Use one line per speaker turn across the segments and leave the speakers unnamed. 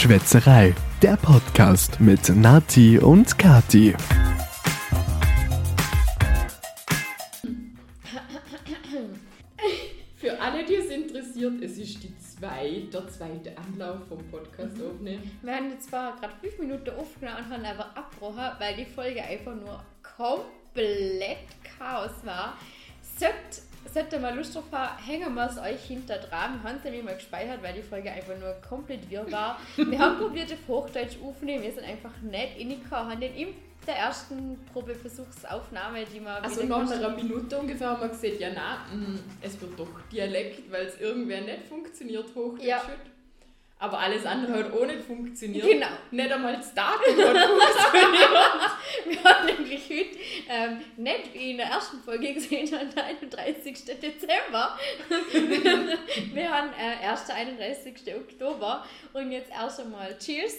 Schwätzerei, der Podcast mit Nati und Kati.
Für alle, die es interessiert, es ist die zwei, der zweite Anlauf vom Podcast aufnehmen.
Wir haben jetzt zwar gerade fünf Minuten aufgenommen und haben aber abgebrochen, weil die Folge einfach nur komplett Chaos war. Sollte, sollte ihr mal Lust drauf hängen wir es euch hinter dran. Wir haben es nämlich mal gespeichert, weil die Folge einfach nur komplett wirr war. Wir haben probiert, auf Hochdeutsch aufzunehmen, wir sind einfach nicht reingekommen, haben den in der ersten Probeversuchsaufnahme, die wir
Also nach einer Minute ungefähr haben wir gesehen, ja na, mm, es wird doch Dialekt, weil es irgendwer nicht funktioniert, Hochdeutsch.
Ja.
Aber alles andere hat auch nicht funktioniert.
Genau.
Nicht einmal das Datum hat funktioniert.
Wir haben nämlich heute ähm, nicht wie in der ersten Folge gesehen, am 31. Dezember. wir haben äh, erst 31. Oktober und jetzt erst einmal Cheers.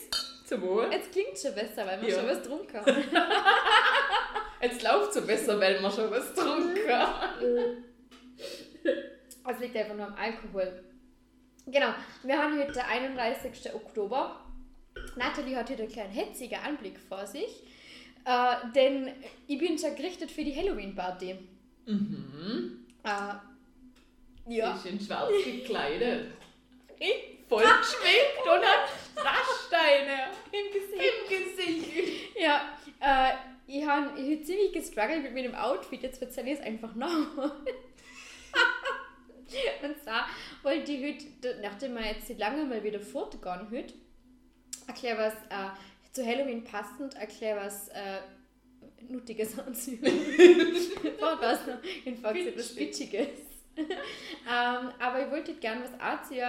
Zum Wohl.
Jetzt klingt schon besser, weil wir
Ja.
schon was getrunken haben.
Jetzt läuft es so besser, weil wir schon was getrunken haben.
Es liegt einfach nur am Alkohol. Genau, wir haben heute den 31. Oktober. Nathalie hat heute einen kleinen hetzigen Anblick vor sich. Äh, denn ich bin schon gerichtet für die Halloween-Party.
Mhm.
Äh, ja.
Ist in schwarz gekleidet. Voll geschminkt und hat Strasssteine
Im Gesicht.
im Gesicht.
Ja, äh, ich habe ich ziemlich gestruggelt mit meinem Outfit. Jetzt erzähle ich es einfach noch. Und zwar wollte ich heute, nachdem wir jetzt seit langem mal wieder fortgegangen heute, erkläre was äh, zu Halloween passend, erkläre was äh, Nuttiges anziehen. Vorher war es noch in Fox etwas Bitchiges. ähm, aber ich wollte gerne was anziehen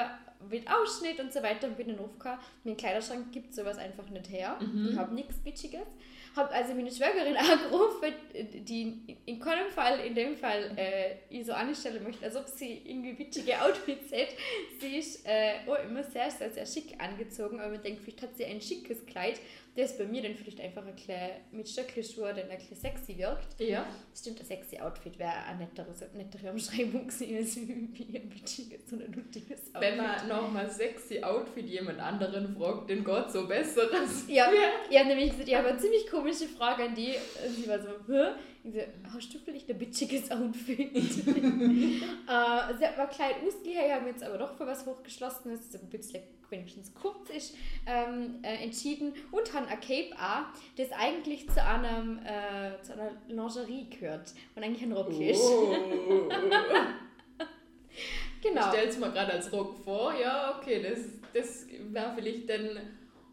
mit Ausschnitt und so weiter und bin dann aufgekommen. Mein Kleiderschrank gibt sowas einfach nicht her. Ich habe nichts Bitchiges. Habe also meine Schwägerin angerufen, die in keinem Fall, in dem Fall, äh, ich so anstellen möchte, als ob sie irgendwie bitchige Outfits hätte. Sie ist äh, auch immer sehr, sehr, sehr schick angezogen, aber man denkt, vielleicht hat sie ein schickes Kleid, das bei mir dann vielleicht einfach ein bisschen mit Stöckelschuhe dann ein bisschen sexy wirkt.
Ja.
Stimmt, ein sexy Outfit wäre eine nettere, nettere Umschreibung gewesen, als wie ein bitchiges oder nuttiges Outfit.
Wenn man nochmal sexy Outfit jemand anderen fragt, den Gott so besseres.
Ja, ich habe nämlich gesagt, ich habe eine ziemlich komische Frage an die. Sie war so, hä? Ich so, hast du vielleicht ein bitchiges Outfit? äh, sie hat mal klein ausgeliehen, ich habe jetzt aber doch für was hochgeschlossen, dass es ein bisschen wenigstens kurz ist, ähm, äh, entschieden. Und habe ein Cape an, das eigentlich zu, einem, äh, zu einer Lingerie gehört und eigentlich ein Rock ist.
Oh.
Genau.
Ich stelle es mir gerade als Rock vor. Ja, okay, das, das wäre vielleicht dann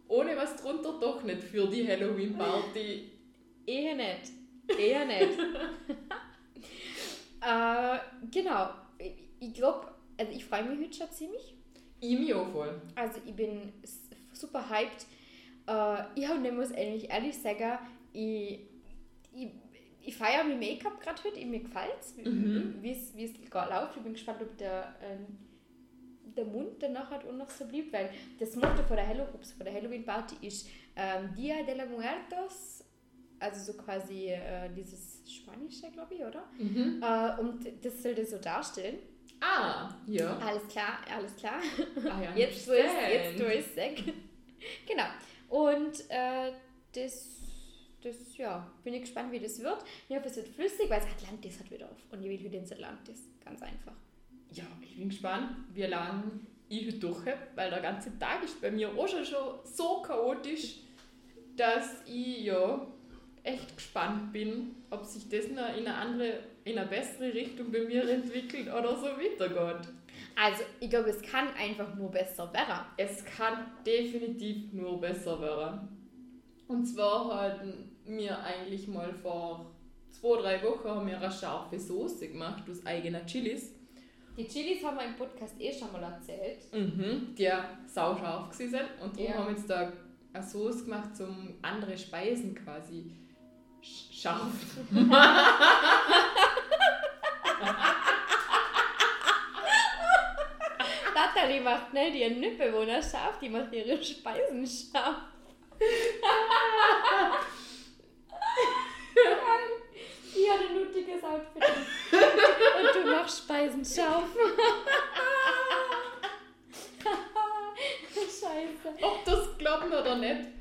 ohne was drunter doch nicht für die Halloween-Party.
Eher nicht. Eher nicht. äh, genau. Ich, ich glaube, also ich freue mich heute schon ziemlich.
Ich mich auch voll.
Also ich bin super hyped. Äh, ich hab, ne, muss eigentlich ehrlich sagen, ich, ich, ich feiere mein Make-up gerade heute. Mir gefällt es,
Mhm.
wie es wie es läuft. Ich bin gespannt, ob der, ähm, der Mund danach hat auch noch so blieb, weil das Motto von der, Hallo ups, von der Halloween-Party ist ähm, Dia de la Muertos. Also so quasi äh, dieses Spanische, glaube ich, oder?
Mhm.
Äh, und das soll das so darstellen.
Ah, ja.
Alles klar, alles klar.
Ah, ja
Jetzt du es,
understand.
jetzt du es weg. genau. Und äh, das, das, ja, bin ich gespannt, wie das wird. Ich hoffe, es wird flüssig, weil es Atlantis hat wieder auf. Und ich will wieder ins Atlantis. Ganz einfach.
Ja, ich bin gespannt, wie lange ich heute durch habe, weil der ganze Tag ist bei mir auch schon, schon so chaotisch, dass ich ja echt gespannt bin, ob sich das noch in eine andere, in eine bessere Richtung bei mir entwickelt oder so weitergeht.
Also, ich glaube, es kann einfach nur besser werden.
Es kann definitiv nur besser werden. Und zwar hatten wir eigentlich mal vor zwei, drei Wochen haben wir eine scharfe Soße gemacht aus eigenen Chilis.
Die Chilis haben wir im Podcast eh schon mal erzählt.
Mhm, die sauscharf gewesen sind. Und darum
Ja.
haben wir jetzt da eine Soße gemacht, um andere Speisen quasi scharf.
Natalie macht nicht ihren Mitbewohner scharf, die macht ihre Speisen scharf. Die hat ein nutiges Outfit. Und du machst Speisen scharf. Scheiße.
Ob das glauben oder nicht,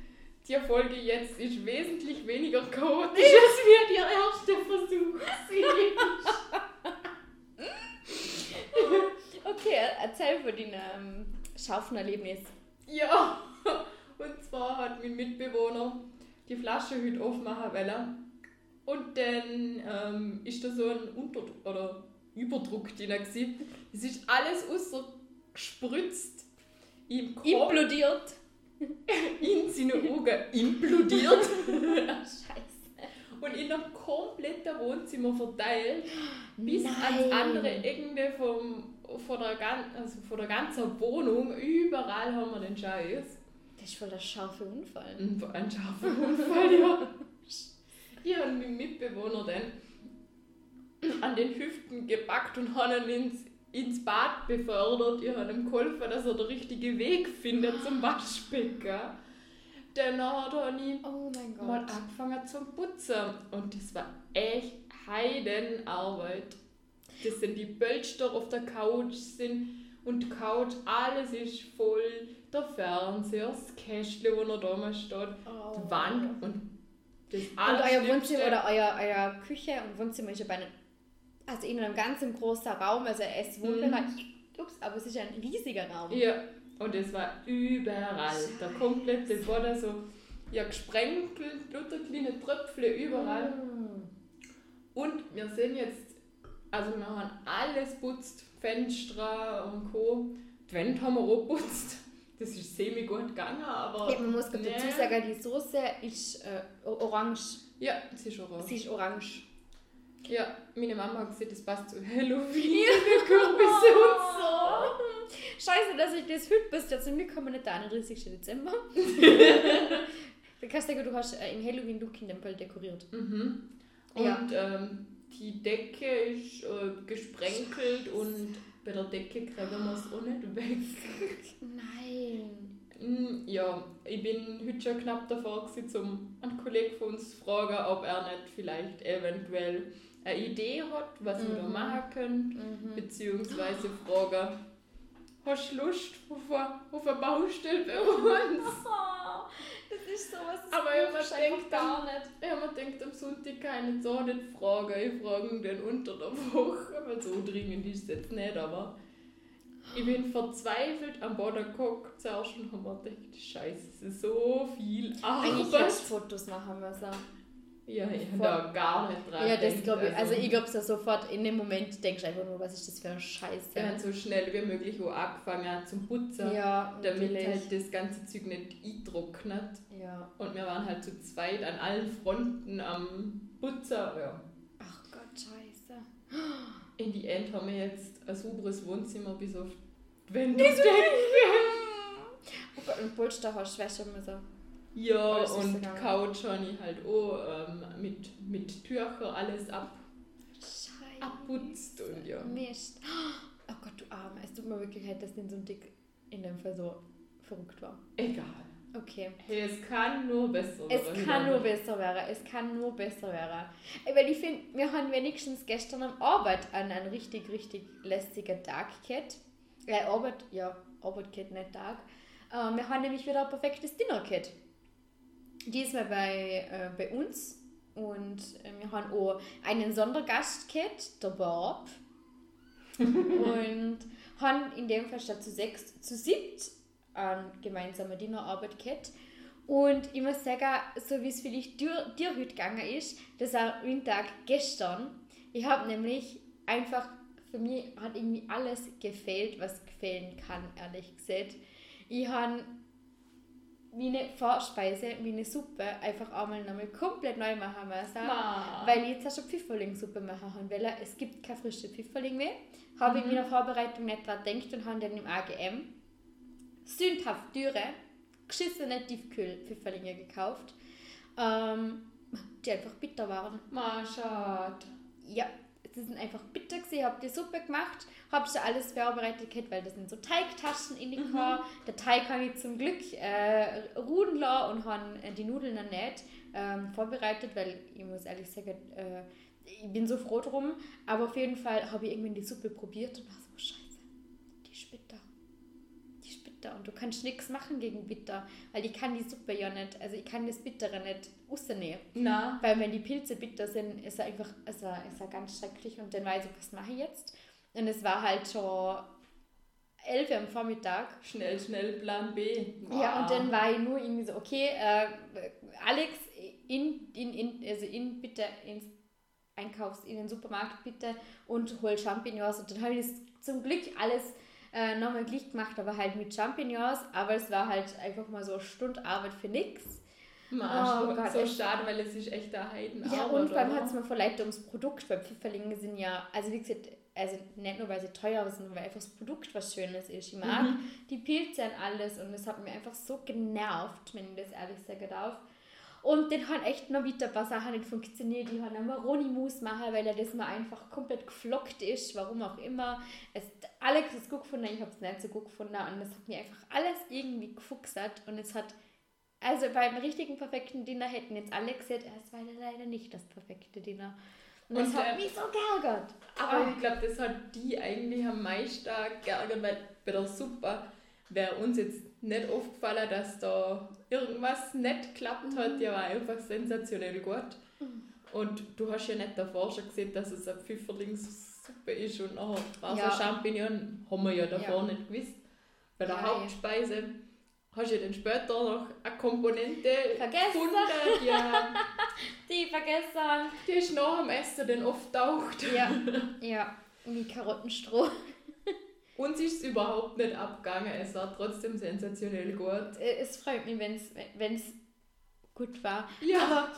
die Folge jetzt ist wesentlich weniger chaotisch, als wir die erste Versuch
Okay, erzähl von deinem ähm, Schaufenerlebnis.
Ja, und zwar hat mein Mitbewohner die Flasche heute aufmachen wollen. Und dann ähm, ist da so ein Unter- oder Überdruck drin. gewesen. Es ist alles ausgespritzt. Im Kopf,
Implodiert.
In seine Augen implodiert.
Scheiße.
und in einem kompletten Wohnzimmer verteilt. Bis
Nein.
ans andere Ende vom, von, der, also von der ganzen Wohnung. Überall haben wir den Scheiß.
Das ist voll der scharfe Unfall.
Ein, scharfer Unfall, ja. Ich habe meinen Mitbewohner dann an den Hüften gepackt und habe ihn ins, ins Bad befördert. Ich habe ihm geholfen, dass er den richtigen Weg findet zum Waschbecken. Dann habe ich
Oh mein Gott.
mal angefangen zum Putzen. Und das war echt Heidenarbeit. Das sind die Bölster auf der Couch sind und die Couch, alles ist voll. Der Fernseher, das Kästchen, wo noch da mal steht,
Oh.
die Wand und das
Und euer Wohnzimmer oder euer, euer Küche und Wohnzimmer ist ja bei einem, also in einem ganzen großen Raum, also Esswohnbereich. Ups, aber es ist ein riesiger Raum.
Ja, und es war überall. Der komplette Boden so, ja, gesprenkelt, lauter kleine Tröpfle überall.
Mm.
Und wir sind jetzt, also wir haben alles putzt, Fenster und Co. Die Wände haben wir auch putzt. Das ist semi gut gegangen, aber.
Ja, man muss gerade dazu
Nee.
sagen, die Soße ist äh, orange.
Ja, es ist orange.
Sie ist orange.
Ja, meine Mama hat gesagt, das passt zu Halloween, die Kürbisse und so.
Scheiße, dass ich das heute bist. Ja, zum Glück kommen nicht der 31. Dezember. kannst du hast äh, im Halloween-Look in Fall dekoriert.
Mhm. Und
Ja.
ähm, die Decke ist äh, gesprenkelt und bei der Decke kriegen wir es auch nicht weg.
Nein.
Mm, Ja, ich bin heute schon knapp davor, gewesen, um einen Kollegen von uns zu fragen, ob er nicht vielleicht eventuell eine Idee hat, was wir da
Mhm.
machen können.
Mhm.
Beziehungsweise fragen, hast du Lust auf eine, auf eine Baustelle bei uns?
Oh, das ist sowas. das
Aber ich denkt
gar nicht.
Ich habe mir gedacht, am Sonntag jetzt auch nicht fragen. Ich frage ihn dann unter der Woche. Weil so dringend ist es jetzt nicht, aber ich bin verzweifelt am Boden geguckt zuerst und habe mir gedacht, Scheiße, es ist so viel
Eigentlich
Arbeit.
hättest du Fotos machen müssen.
Ja, ich habe
Voll.
da gar nicht dran
Ja, das glaube ich. Also ich glaube so sofort in dem Moment denkst du einfach nur, was ist das für ein Scheiße.
wir haben so schnell wie möglich auch angefangen zum Putzen,
Ja,
damit
natürlich.
halt das ganze Zeug nicht eintrocknet.
Ja.
Und wir waren halt zu zweit an allen Fronten am Putzen. Ja.
Ach Gott, scheiße.
In die End haben wir jetzt ein sauberes Wohnzimmer bis auf die Wände.
Oh Gott, und Polster hast du müssen.
Ja, und. Couch habe ich halt auch ähm, mit, mit Tücher alles ab,
Scheiße.
abputzt und ja.
Mist. Oh Gott, du Arme. Es tut mir wirklich leid, dass den Sonntag in dem Fall so verrückt war.
Egal.
Okay.
Hey, es kann nur besser
Es
werden.
kann nur besser werden. Es kann nur besser werden. Weil ich finde, wir haben wenigstens gestern am Arbeit an einen richtig, richtig lästigen Tag gehabt. Äh, Arbeit, ja, Arbeit geht nicht Tag. Äh, wir haben nämlich wieder ein perfektes Dinner gehabt. Diesmal bei, äh, bei uns. Und äh, wir haben auch einen Sondergast gehabt, der Bob. und haben in dem Fall statt zu sechs, zu siebt eine gemeinsame Dinnerarbeit gehabt. Und ich muss sagen, so wie es vielleicht dir, dir heute gegangen ist, das war ein Tag gestern. Ich habe nämlich einfach, für mich hat irgendwie alles gefehlt, was gefehlen kann, ehrlich gesagt. Ich habe meine Vorspeise, meine Suppe einfach einmal nochmal komplett neu machen müssen.
Ma.
Weil ich jetzt auch schon Pfifferlingssuppe machen haben will. Es gibt keine frische Pfifferling mehr. Habe ich in meiner Vorbereitung nicht dran gedacht und habe dann im AGM sündhaft teure, geschissene Tiefkühl-Pfifferlinge gekauft, ähm, die einfach bitter waren.
Ma, schade.
Ja, sie sind einfach bitter gewesen. Habe die Suppe gemacht, habe schon alles vorbereitet gehabt, weil das sind so Teigtaschen in die mhm. Der Teig habe ich zum Glück äh, ruhen lassen und habe äh, die Nudeln dann nicht ähm, vorbereitet, weil ich muss ehrlich sagen, äh, ich bin so froh drum. Aber auf jeden Fall habe ich irgendwann die Suppe probiert und war so, scheiße, die ist bitter. Bitter. und du kannst nichts machen gegen bitter, weil ich kann die Suppe ja nicht, also ich kann das Bittere nicht rausnehmen.
Na,
Weil wenn die Pilze bitter sind, ist er einfach, ist er, ist er ganz schrecklich und dann weiß ich, was mache ich jetzt? Und es war halt schon 11 Uhr am Vormittag
schnell, schnell Plan B.
ja, und dann war ich nur irgendwie so, okay, äh, Alex, in, in, in, also in bitte ins Einkaufs, in den Supermarkt bitte und hol Champignons. Und dann habe ich das zum Glück alles äh, nochmal gleich gemacht, aber halt mit Champignons. Aber es war halt einfach mal so eine Stunde Arbeit für nichts.
Ma,
Oh
so,
Gott,
so
echt.
schade, weil es ist echt der Heidenarbeit.
Ja, und
oder?
hat es mir verleiht ums Produkt, weil Pfifferlinge sind ja, also wie gesagt, also nicht nur weil sie teuer sind, sondern weil einfach das Produkt was Schönes ist. Ich mag
Mhm.
die Pilze und alles und es hat mir einfach so genervt, wenn ich das ehrlich sagen darf. Und dann haben echt noch wieder ein paar Sachen nicht funktioniert. Die haben einen Maroni-Mousse machen, weil er das mal einfach komplett geflockt ist, warum auch immer. Es, Alex hat es gut gefunden, ich habe es nicht so gut gefunden und es hat mir einfach alles irgendwie gefuchsert und es hat also beim richtigen perfekten Dinner hätten jetzt alle gesagt, es war leider nicht das perfekte Dinner. Und,
Und
das hat
der-
mich so geärgert.
Aber
Ah.
ich glaube, das hat die eigentlich am meisten geärgert, weil bei der Suppe wäre uns jetzt nicht aufgefallen, dass da irgendwas nicht geklappt hat. Die war einfach sensationell gut. Und du hast ja nicht davor schon gesehen, dass es eine Pfifferlingssuppe ist und nachher war
Ja.
so Champignon, haben wir ja davor
Ja.
nicht gewusst. Bei der
Ja, ja.
Hauptspeise hast du ja dann später noch eine Komponente
Vergessen.
gefunden, ja,
Die vergessen.
die ist nach dem Essen dann oft taucht.
Ja, ja, wie Karottenstroh.
Uns ist es überhaupt nicht abgegangen, es war trotzdem sensationell gut.
Äh, Es freut mich, wenn es gut war.
Ja.
Aber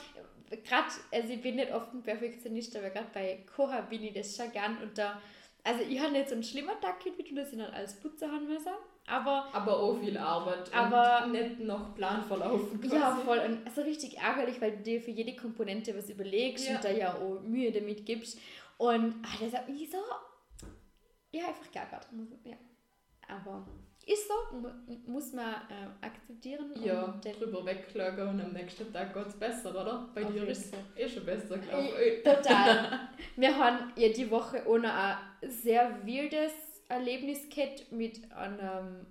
gerade, also ich bin nicht oft ein Perfektionist, aber gerade bei Koha bin ich das schon gern. Und da, also ich habe nicht so einen schlimmen Tag gehabt, wie du das in alles putzen haben müssen. Aber
Aber auch viel Arbeit
Aber-
und nicht nach Plan verlaufen quasi.
Ja, voll. Und also richtig ärgerlich, weil du dir für jede Komponente was überlegst
Ja.
und da ja auch Mühe damit gibst. Und ah, das hat mich so. Ja, einfach geärgert. Ja. Aber ist so, mu- muss man äh, akzeptieren.
Ja, drüber wegschauen und am nächsten Tag geht es besser, oder? Bei dir ist es eh schon besser, glaube
Äh,
ich.
Total. Wir haben ja die Woche ohne ein sehr wildes Erlebnis gehabt mit einem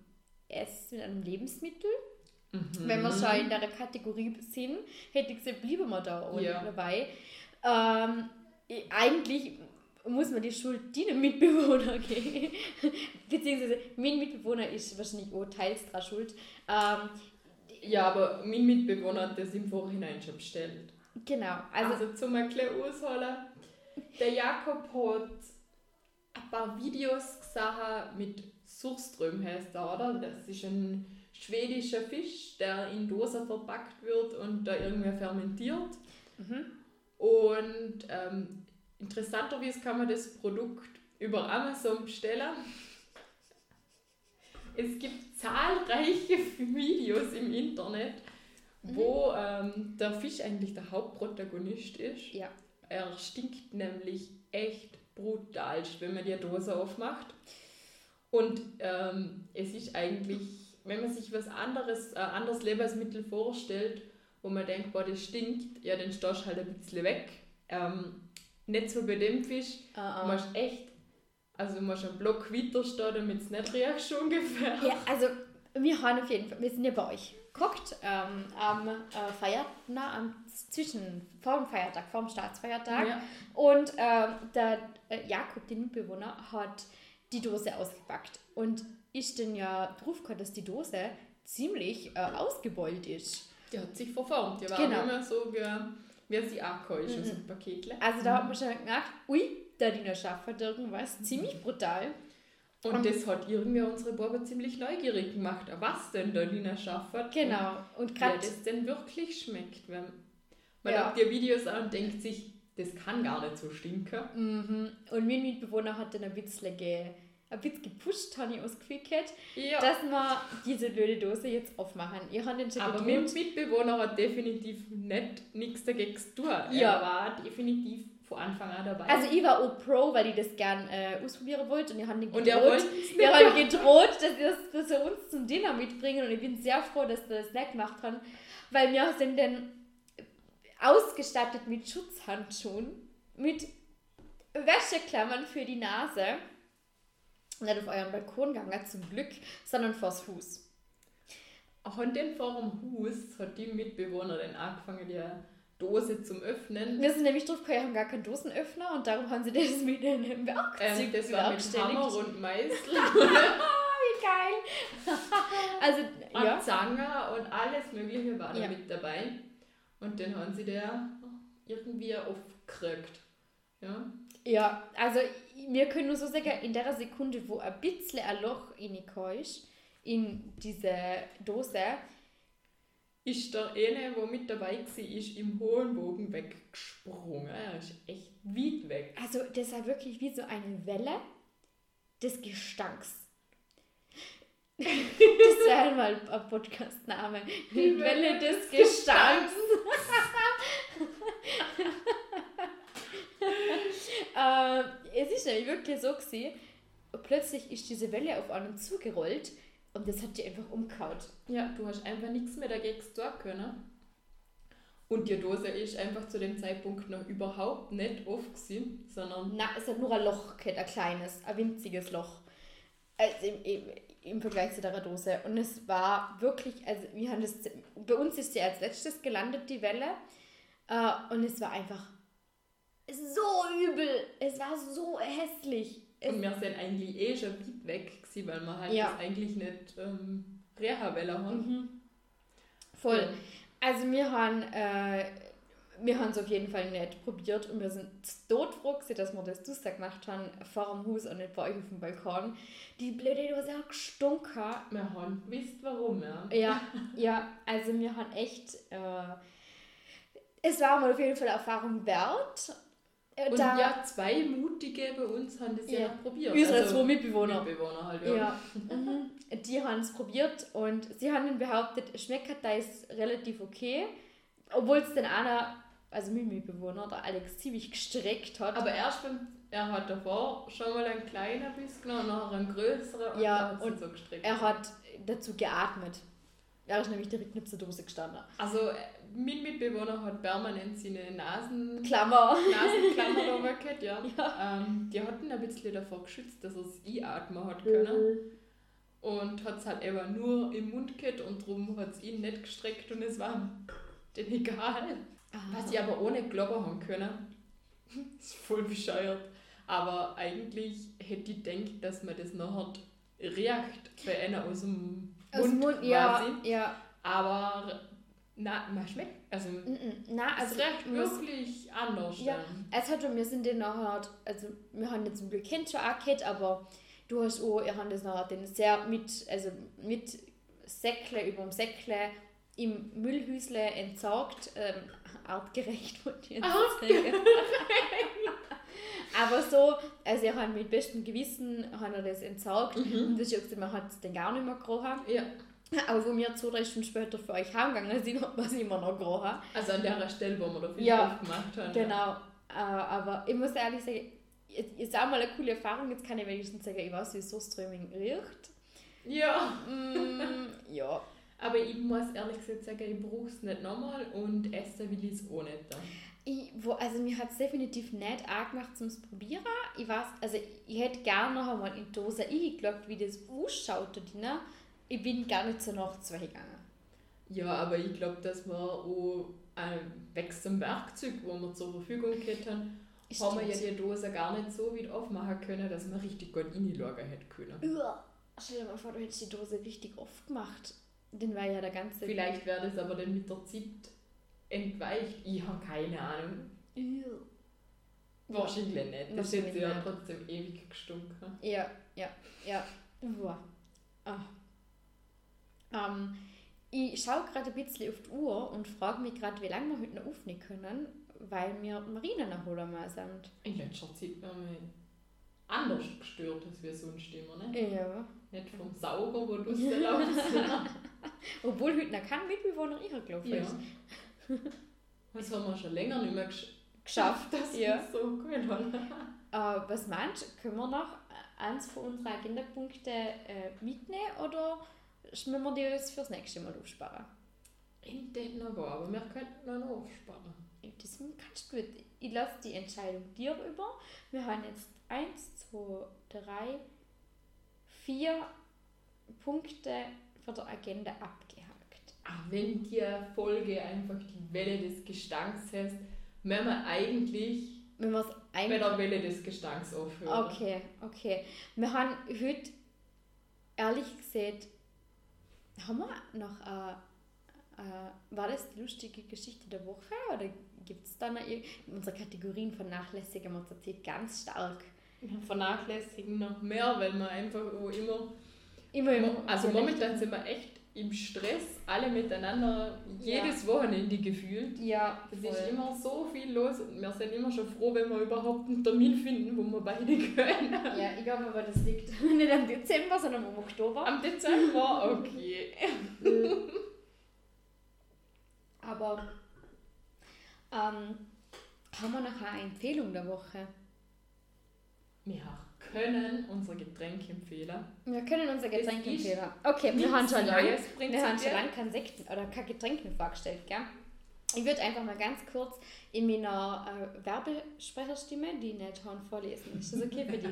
Essen, mit einem Lebensmittel. Wenn wir schon in der Kategorie sind, hätte ich gesagt, blieben wir da auch
Ja.
dabei. Ähm, ich- eigentlich muss man die Schuld deinen Mitbewohner geben. Beziehungsweise mein Mitbewohner ist wahrscheinlich auch teils dran schuld. Ähm,
Ja, aber mein Mitbewohner hat das im Vorhinein schon bestellt.
genau, also,
Also, zum bisschen ausholen. Der Jakob hat ein paar Videos gesehen mit Surström heißt er, oder? Das ist ein schwedischer Fisch, der in Dosen verpackt wird und da irgendwie fermentiert.
mhm.
Und ähm, interessanterweise kann man das Produkt über Amazon bestellen. Es gibt zahlreiche Videos im Internet, wo ähm, der Fisch eigentlich der Hauptprotagonist ist.
ja.
Er stinkt nämlich echt brutal, wenn man die Dose aufmacht. Und ähm, es ist eigentlich, wenn man sich was anderes, äh, anderes Lebensmittel vorstellt, wo man denkt, boah, das stinkt, ja, dann stehst du halt ein bisschen weg. Ähm, nicht so bei dem Fisch. Du
Uh
musst echt, also du musst einen Block weiterstehen, damit es nicht riecht, schon ungefähr.
Ja, also wir haben auf jeden Fall, wir sind ja bei euch geguckt ähm, am äh, Feiertag, na, am, zwischen, vor dem Feiertag, vor dem Staatsfeiertag.
Ja.
Und ähm, der äh, Jakob, der Mitbewohner, hat die Dose ausgepackt. Und ich dann ja drauf gehabt, dass die Dose ziemlich äh, ausgebeult ist.
Die hat sich verformt, die war
Genau.
immer so, wie, wie sie angekommen ist,
Mhm.
aus dem Paketle.
Also da hat man schon gedacht, ui, der Dienerschaft hat irgendwas ziemlich brutal.
Und
Und-
das hat irgendwie unsere Baba ziemlich neugierig gemacht, was denn der Lina Schaffert
Genau. Und
und wie
gerade
das denn wirklich schmeckt. Wenn man
Ja.
die Videos an und denkt sich, das kann gar nicht so stinken.
Mhm. Und mein Mitbewohner hat dann ein bisschen, ge, ein bisschen gepusht, habe ich ausgefühlt,
Ja.
dass wir diese blöde Dose jetzt aufmachen. Ich habe den schon
aber mein. Mitbewohner hat definitiv nicht nichts dagegen tun.
Ja.
Er war definitiv von Anfang an dabei.
Also ich war auch Pro, weil ich das gern äh, ausprobieren wollte und ich habe
er
gedroht.
nicht.
haben gedroht, dass wir das für uns zum Dinner mitbringen und ich bin sehr froh, dass wir das nicht gemacht haben, weil wir sind dann ausgestattet mit Schutzhandschuhen, mit Wäscheklammern für die Nase nicht auf euren Balkon gegangen, zum Glück, sondern vors Haus.
Und dann vor dem Haus hat die Mitbewohner dann angefangen, die Dose zum Öffnen.
Wir sind nämlich drauf gekommen, wir haben gar keinen Dosenöffner und darum haben sie das mit einem Werkzeug
Ähm, das war mit. Hammer und Meißel
Wie geil! also,
und
ja.
Zange und alles Mögliche war da
Ja.
mit dabei. Und dann haben sie der irgendwie aufgekriegt. Ja.
Ja, also wir können nur so sagen, in der Sekunde, wo ein bisschen ein Loch reingekommen ist, in diese Dose,
Ist der eine, der mit dabei war, ist im hohen Bogen weggesprungen. Er ist echt weit weg.
also das war wirklich wie so eine Welle des Gestanks. Das wäre einmal ein Podcast-Name. Die, Welle des Gestanks. äh, es ist nämlich wirklich so gewesen, plötzlich ist diese Welle auf einen zugerollt und das hat die einfach umgehauen.
Ja, du hast einfach nichts mehr dagegen tun können. Und die Dose ist einfach zu dem Zeitpunkt noch überhaupt nicht offen, gewesen, sondern
Na, es hat nur ein Loch gehabt, ein kleines, ein winziges Loch. Also im, im, im Vergleich zu der Dose. Und es war wirklich, also wir haben das, bei uns ist sie als letztes gelandet, die Welle. Äh, und es war einfach so übel. Es war so hässlich. Es,
und wir sind eigentlich eh schon weit weg, gewesen, weil wir halt
Ja.
das eigentlich nicht ähm, Reha-Welle haben.
mhm. Voll. Also wir haben, äh, wir haben es auf jeden Fall nicht probiert und wir sind todfroh dass wir das Duster gemacht haben vor dem Haus und nicht bei euch auf dem Balkon. Die blöde Dose hat gestunken.
Wir haben wisst warum, ja.
Ja, ja, also wir haben echt, äh, es war mal auf jeden Fall Erfahrung wert. Äh,
Und
da,
ja, zwei Mutige bei uns haben das ja,
Ja.
noch probiert.
unsere zwei Mitbewohner.
Mitbewohner halt, ja.
Ja, mhm. die haben es probiert und sie haben dann behauptet, schmeckt da ist relativ okay. Obwohl es dann einer, also mein Mitbewohner, der Alex, ziemlich gestreckt hat.
Aber erst beim, er hat davor schon mal einen kleinen Biss genommen, nachher einen größeren und
Ja,
dann hat so gestreckt.
er hat dazu geatmet. Er ist nämlich direkt neben der Dose gestanden.
Also, äh, mein Mitbewohner hat permanent seine Nasen,
Klammer.
Nasenklammer da weg, ja. Ähm, die hatten ein bisschen davor geschützt, dass er es einatmen hat können. Und hat es halt eben nur im Mund gehabt und darum hat es ihn nicht gestreckt und es war denen egal. Was ich aber ohne glauben haben können, ist voll bescheuert. Aber eigentlich hätte ich gedacht, dass man das nachher riecht bei einer aus dem
Aus dem
Mund,
Mund, ja,
quasi.
ja.
Aber na, man schmeckt. Also
Mm, mm. Na,
es
also
riecht
muss-
wirklich anders.
Ja. Es hat wir sind den nachher, also wir haben jetzt zum Glück Kind schon auch gehabt, aber du hast auch, ihr habt das nachher den sehr mit, also mit Säckle über dem Säckle im Müllhüsle entsorgt, ähm, artgerecht wollte ich jetzt sagen. aber so, also ihr habt mit bestem Gewissen haben wir das entsorgt und das ist man hat es dann gar nicht mehr gerochen.
Ja.
Aber wo wir zwei, drei Stunden später für euch heimgegangen sind, hat man es immer noch gerochen.
Also an der Stelle, wo wir da viel
Ja,
aufgemacht haben.
Genau, äh, aber ich muss ehrlich sagen, es ist auch mal eine coole Erfahrung. Jetzt kann ich wenigstens sagen, ich weiß, wie so Ströming riecht.
Ja.
Mm, ja.
Aber ich muss ehrlich gesagt sagen, ich brauche es nicht nochmal und essen will ich es auch nicht. Dann.
Ich, wo, also mir hat es definitiv nicht angemacht zum Probieren. Ich weiß, also ich hätte gerne noch einmal in die Dose eingeloggt, wie das ausschaut da. Ich bin gar nicht so nach zwei gegangen.
Ja, aber ich glaube, dass wir auch Weg zum Werkzeug, wo wir zur Verfügung gehabt haben, haben wir ja die Dose gar nicht so weit aufmachen können, dass wir richtig gut reinlagern hätten können.
Uah. Stell dir mal vor, du hättest die Dose richtig oft gemacht. Dann war ja der ganze...
Vielleicht wäre das aber dann mit der Zeit entweicht. Ich habe keine Ahnung.
Uah.
Wahrscheinlich nicht. Das hätte ja trotzdem ewig gestunken.
Ja, ja, ja. Uah. Ah. Ähm, ich schaue gerade ein bisschen auf die Uhr und frage mich gerade, wie lange wir heute noch aufnehmen können, weil wir Marine nachholen mal sind.
In letzter Zeit waren wir anders gestört, als wir sonst immer. Ne?
Ja.
Nicht vom Sauger, wo du es laufst.
Obwohl heute noch kein Mitbewohner ihrer gelaufen
ja.
ist.
Das haben wir schon länger nicht mehr gesch
Geschafft.
dass
ja.
wir so cool haben.
Äh, was meinst du, können wir noch eins von unseren Agendapunkten äh, mitnehmen oder müssen wir die uns fürs nächste Mal aufsparen?
Denke noch gar, aber wir könnten noch aufsparen.
Das kannst du. Ich lasse die Entscheidung dir über. Wir haben jetzt 1, 2, 3, vier Punkte von der Agenda abgehakt.
Ach, wenn die Folge einfach die Welle des Gestanks heißt, wenn wir eigentlich
Wenn es
bei der Welle des Gestanks aufhören.
Okay, okay. Wir haben heute, ehrlich gesagt, haben wir noch, äh, äh, war das die lustige Geschichte der Woche oder gibt es da noch unsere Kategorien vernachlässigen wir zurzeit ganz stark?
Wir vernachlässigen noch mehr, weil wir einfach immer.
Immer im
Also momentan sind wir echt im Stress, alle miteinander,
Ja.
jedes Wochenende gefühlt.
Ja,
Es ist immer so viel los und wir sind immer schon froh, wenn wir überhaupt einen Termin finden, wo wir beide können.
Ja, ich glaube aber, das liegt nicht am Dezember, sondern am Oktober.
Am Dezember, okay.
Aber ähm, haben wir noch eine Empfehlung der Woche?
Wir können unsere Getränke empfehlen.
Wir können unser
Das
Getränk
ist
empfehlen. Okay, wir haben schon lange, wir haben schon lange kein Sekt oder kein Getränk mehr vorgestellt, gell? Ich würde einfach mal ganz kurz in meiner äh, Werbesprecherstimme die haben vorlesen. Ist das okay für dich?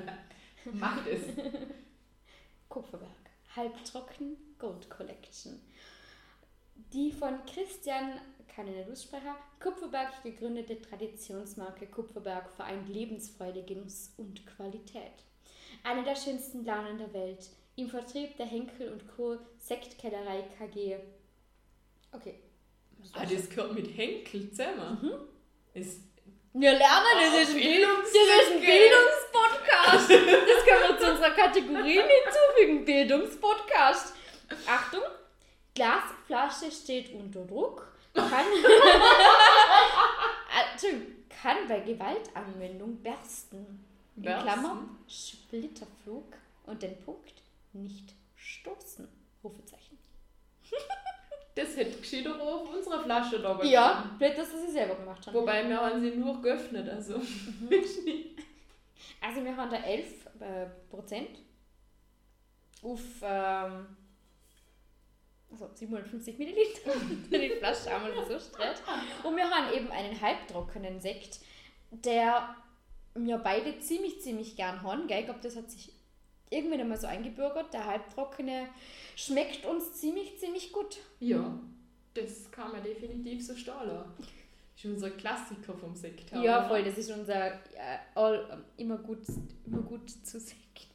Mach es.
Kupferberg. Halbtrocken Gold Collection. Die von Christian, nicht aussprechen, Kupferberg gegründete Traditionsmarke Kupferberg vereint Lebensfreude, Genuss und Qualität. Eine der schönsten Launen der Welt. Im Vertrieb der Henkel und Co. Sektkellerei KG. Okay.
Ah, das gehört mit Henkel zusammen.
Mhm.
Ist
Wir lernen, das ist ein,
Bildungs-
das ist ein Bildungspodcast. Das können wir zu unserer Kategorie hinzufügen. Bildungspodcast. Achtung, Glasflasche steht unter Druck. Kann, Äh, kann bei Gewaltanwendung bersten. In
Bersten?
Klammer, Splitterflug und den Punkt nicht stoßen. Rufezeichen.
das hätte gescheiter auch auf unserer Flasche da
Ja, blöd, dass sie selber gemacht haben.
Wobei wir haben sie nur geöffnet, also.
Mhm. Also wir haben da 11 äh, Prozent auf ähm, also 750 Milliliter. die Flasche wir so strett. Und wir haben eben einen halbtrockenen Sekt, der wir beide ziemlich, ziemlich gern haben. Gell? Ich glaube, das hat sich irgendwann einmal so eingebürgert. Der halbtrockene schmeckt uns ziemlich, ziemlich gut.
Ja, das kann man definitiv so. Das ist unser Klassiker vom Sekt.
Ja, voll, das ist unser äh, all, ähm, immer, gut, immer gut zu Sekt.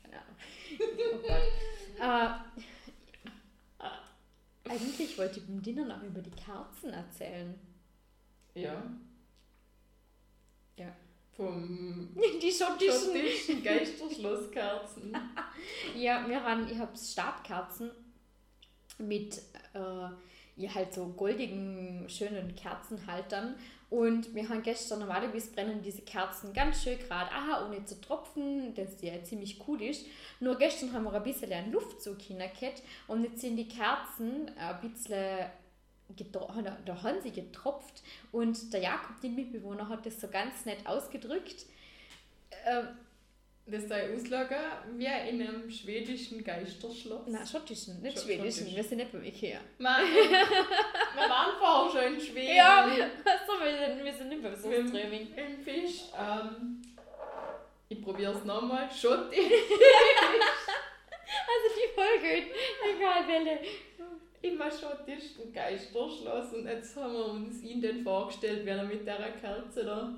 Keine Ahnung. Oh Gott. äh, eigentlich wollte ich beim Dinner noch über die Kerzen erzählen.
Ja. Vom
Die schottischen.
schottischen Geisterschlosskerzen.
Ja, wir haben, ich habe Stabkerzen mit äh, ja, halt so goldigen, schönen Kerzenhaltern. Und wir haben gestern, normalerweise brennen diese Kerzen ganz schön gerade, aha, ohne zu tropfen, das ja ziemlich cool ist. Nur gestern haben wir ein bisschen einen Luftzug hingehabt und jetzt sind die Kerzen ein bisschen da- da haben sie getropft und der Jakob, den Mitbewohner, hat das so ganz nett ausgedrückt. Ähm,
Das sei auslagern wie in einem schwedischen Geisterschloss.
na, schottischen, nicht
Schott-
schwedischen,
schottisch.
wir sind nicht beim Ikea.
Mann, wir waren vorher schon in Schweden.
Ja, so, wir sind, wir sind nicht beim
Mit
Soßströming.
Im Fisch. Ähm, ich probiere es nochmal. Schotti.
Also die Folge, egal welche.
Immer schottischen Geisterschloss. Und jetzt haben wir uns ihn dann vorgestellt, wie er mit der Kerze da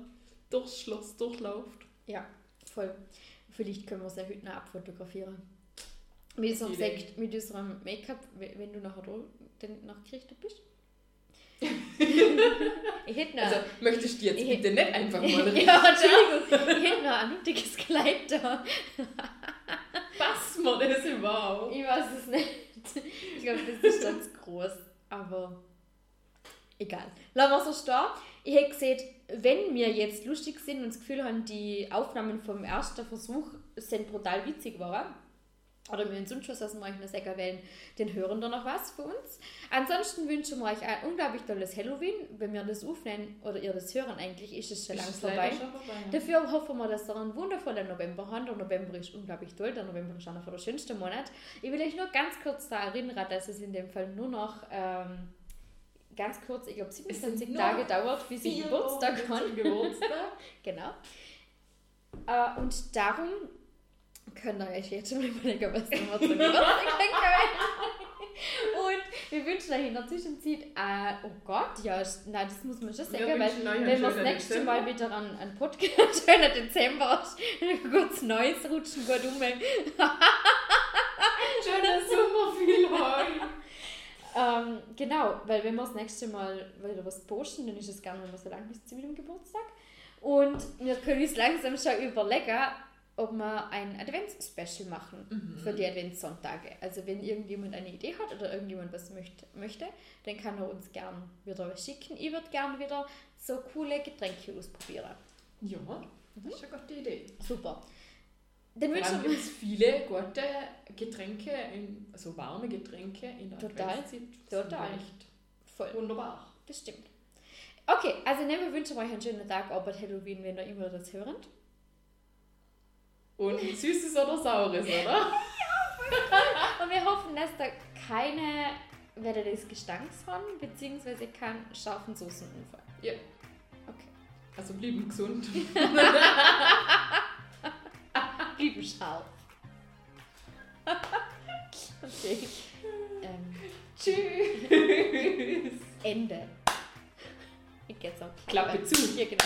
durchs Schloss durchläuft.
Ja, voll. Vielleicht können wir es ja heute noch abfotografieren. Mit unserem. Sekt, mit unserem Make-up, we- wenn du nachher da dann nachgerichtet bist. ich hätte noch...
Also, möchtest du jetzt
Ich-
bitte nicht einfach mal reden?
ja, Entschuldigung, ich hätte noch ein nutiges Kleid da.
Passt mir das überhaupt?
Ich weiß es nicht. Ich glaube, das ist ganz groß. Aber egal. Lassen wir so stehen. Ich hätte gesehen, wenn wir jetzt lustig sind und das Gefühl haben, die Aufnahmen vom ersten Versuch sind brutal witzig waren, oder sonst was, dass wir euch noch sagen wollen, den hören da noch was für uns. Ansonsten wünschen wir euch ein unglaublich tolles Halloween. Wenn wir das aufnehmen oder ihr das hören, eigentlich ist es schon
Ist
lang vorbei.
schon vorbei.
Dafür hoffen wir, dass ihr einen wundervollen November habt. Der November ist unglaublich toll. Der November ist einer der schönsten Monate. Ich will euch nur ganz kurz daran erinnern, dass es in dem Fall nur noch ähm, ganz kurz, ich glaube
Es
27
sind
Tage dauert, bis ich
Vier
Geburtstag
Wochen
habe.
zum Geburtstag.
Genau. Äh, und darum Könnt ihr euch jetzt schon überlegen, was wir zum Geburtstag. Und wir wünschen euch in der Zwischenzeit, äh, oh Gott, ja, nein, das muss man schon sagen,
Wir
weil
einen
wenn wir das nächste
Dezember.
Mal wieder an, an Podcast, schöner Dezember, kurz Neues rutschen, gut um.
Schönen Sommer, viel.
Ähm, genau, weil wenn wir das nächste Mal wieder was posten, dann ist es gar nicht mehr so lang bis zu meinem Geburtstag. Und wir können uns langsam schon überlegen, ob wir ein Advents-Special machen für die Adventssonntage. Also wenn irgendjemand eine Idee hat oder irgendjemand was möchte, möchte dann kann er uns gern wieder was schicken. Ich würde gern wieder so coole Getränke ausprobieren.
Ja, das ist eine gute Idee.
Super. Dann wünschen
gibt es viele gute Getränke, in, also warme Getränke in der
Total. Total. voll.
wunderbar.
Das stimmt. Okay, also ne, wir wünschen euch einen schönen Tag, aber Halloween, wenn ihr immer das hört.
Und Süßes oder Saures, oder?
Und wir hoffen, dass da keine Welle des Gestanks haben, beziehungsweise keinen scharfen Soßenunfall.
Ja.
Okay.
Also blieben gesund.
Lieben scharf. okay. Ähm,
Tschüss.
Ende. Ich geht's auch.
Klappe zu.
Ja, genau.